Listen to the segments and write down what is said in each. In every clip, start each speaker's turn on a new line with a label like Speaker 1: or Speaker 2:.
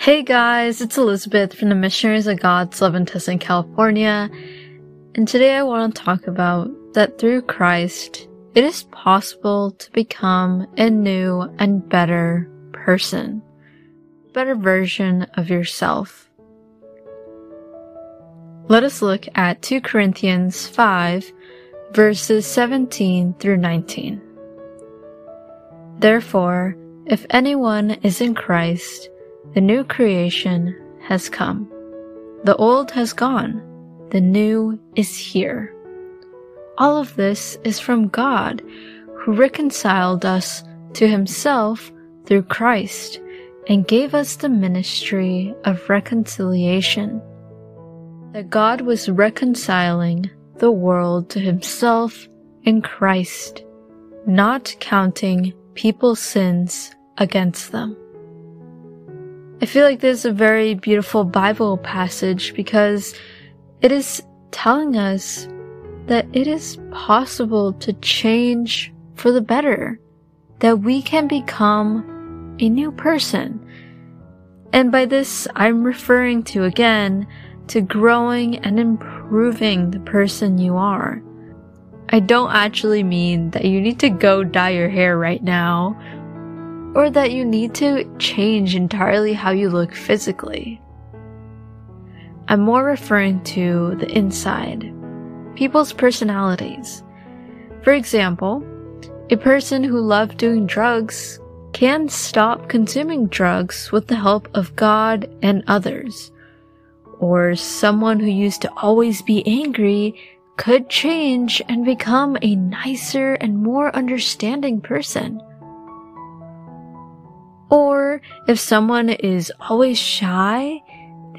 Speaker 1: Hey guys, it's Elizabeth from the Missionaries of God's Love and Tustin California, and today I want to talk about that through Christ, it is possible to become a new and better person, better version of yourself. Let us look at 2 Corinthians 5 verses 17 through 19. Therefore, if anyone is in Christ, the new creation has come. The old has gone. The new is here. All of this is from God, who reconciled us to himself through Christ and gave us the ministry of reconciliation. That God was reconciling the world to himself in Christ, not counting people's sins against them. I feel like this is a very beautiful Bible passage because it is telling us that it is possible to change for the better, that we can become a new person. And by this, I'm referring to again to growing and improving the person you are. I don't actually mean that you need to go dye your hair right now or that you need to change entirely how you look physically. I'm more referring to the inside, people's personalities. For example, a person who loved doing drugs can stop consuming drugs with the help of God and others. Or someone who used to always be angry could change and become a nicer and more understanding person. Or if someone is always shy,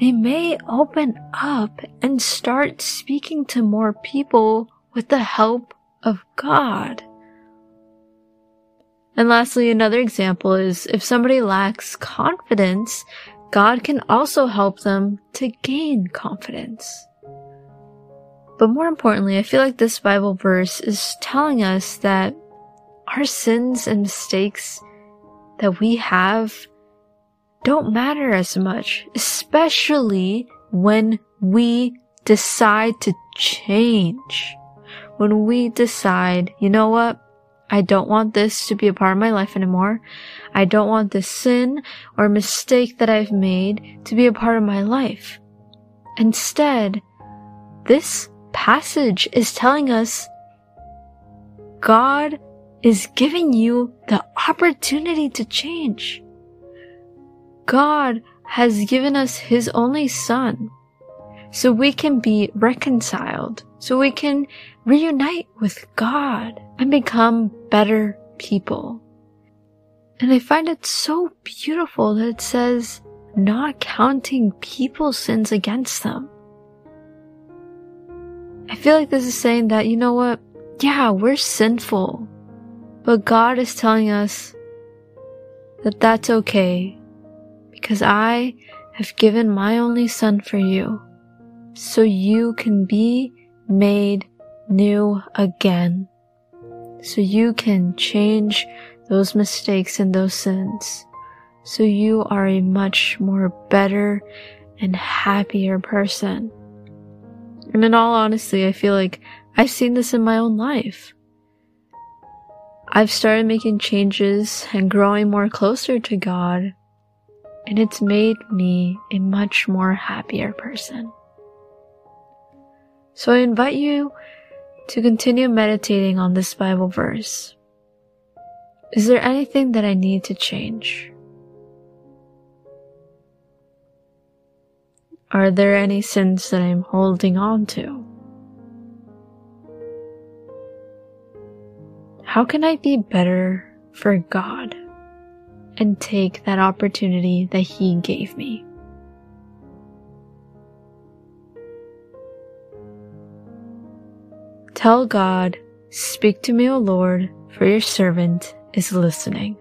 Speaker 1: they may open up and start speaking to more people with the help of God. And lastly, another example is if somebody lacks confidence, God can also help them to gain confidence. But more importantly, I feel like this Bible verse is telling us that our sins and mistakes that we have don't matter as much, especially when we decide to change. When we decide, you know what? I don't want this to be a part of my life anymore. I don't want this sin or mistake that I've made to be a part of my life. Instead, this passage is telling us God is giving you the opportunity to change. God has given us His only Son so we can be reconciled, so we can reunite with God and become better people. And I find it so beautiful that it says, not counting people's sins against them. I feel like this is saying that, you know what? Yeah, we're sinful. But God is telling us that that's okay because I have given my only son for you so you can be made new again. So you can change those mistakes and those sins. So you are a much more better and happier person. And in all honesty, I feel like I've seen this in my own life. I've started making changes and growing more closer to God, and it's made me a much more happier person. So I invite you to continue meditating on this Bible verse. Is there anything that I need to change? Are there any sins that I'm holding on to? How can I be better for God and take that opportunity that He gave me? Tell God, Speak to me, O Lord, for your servant is listening.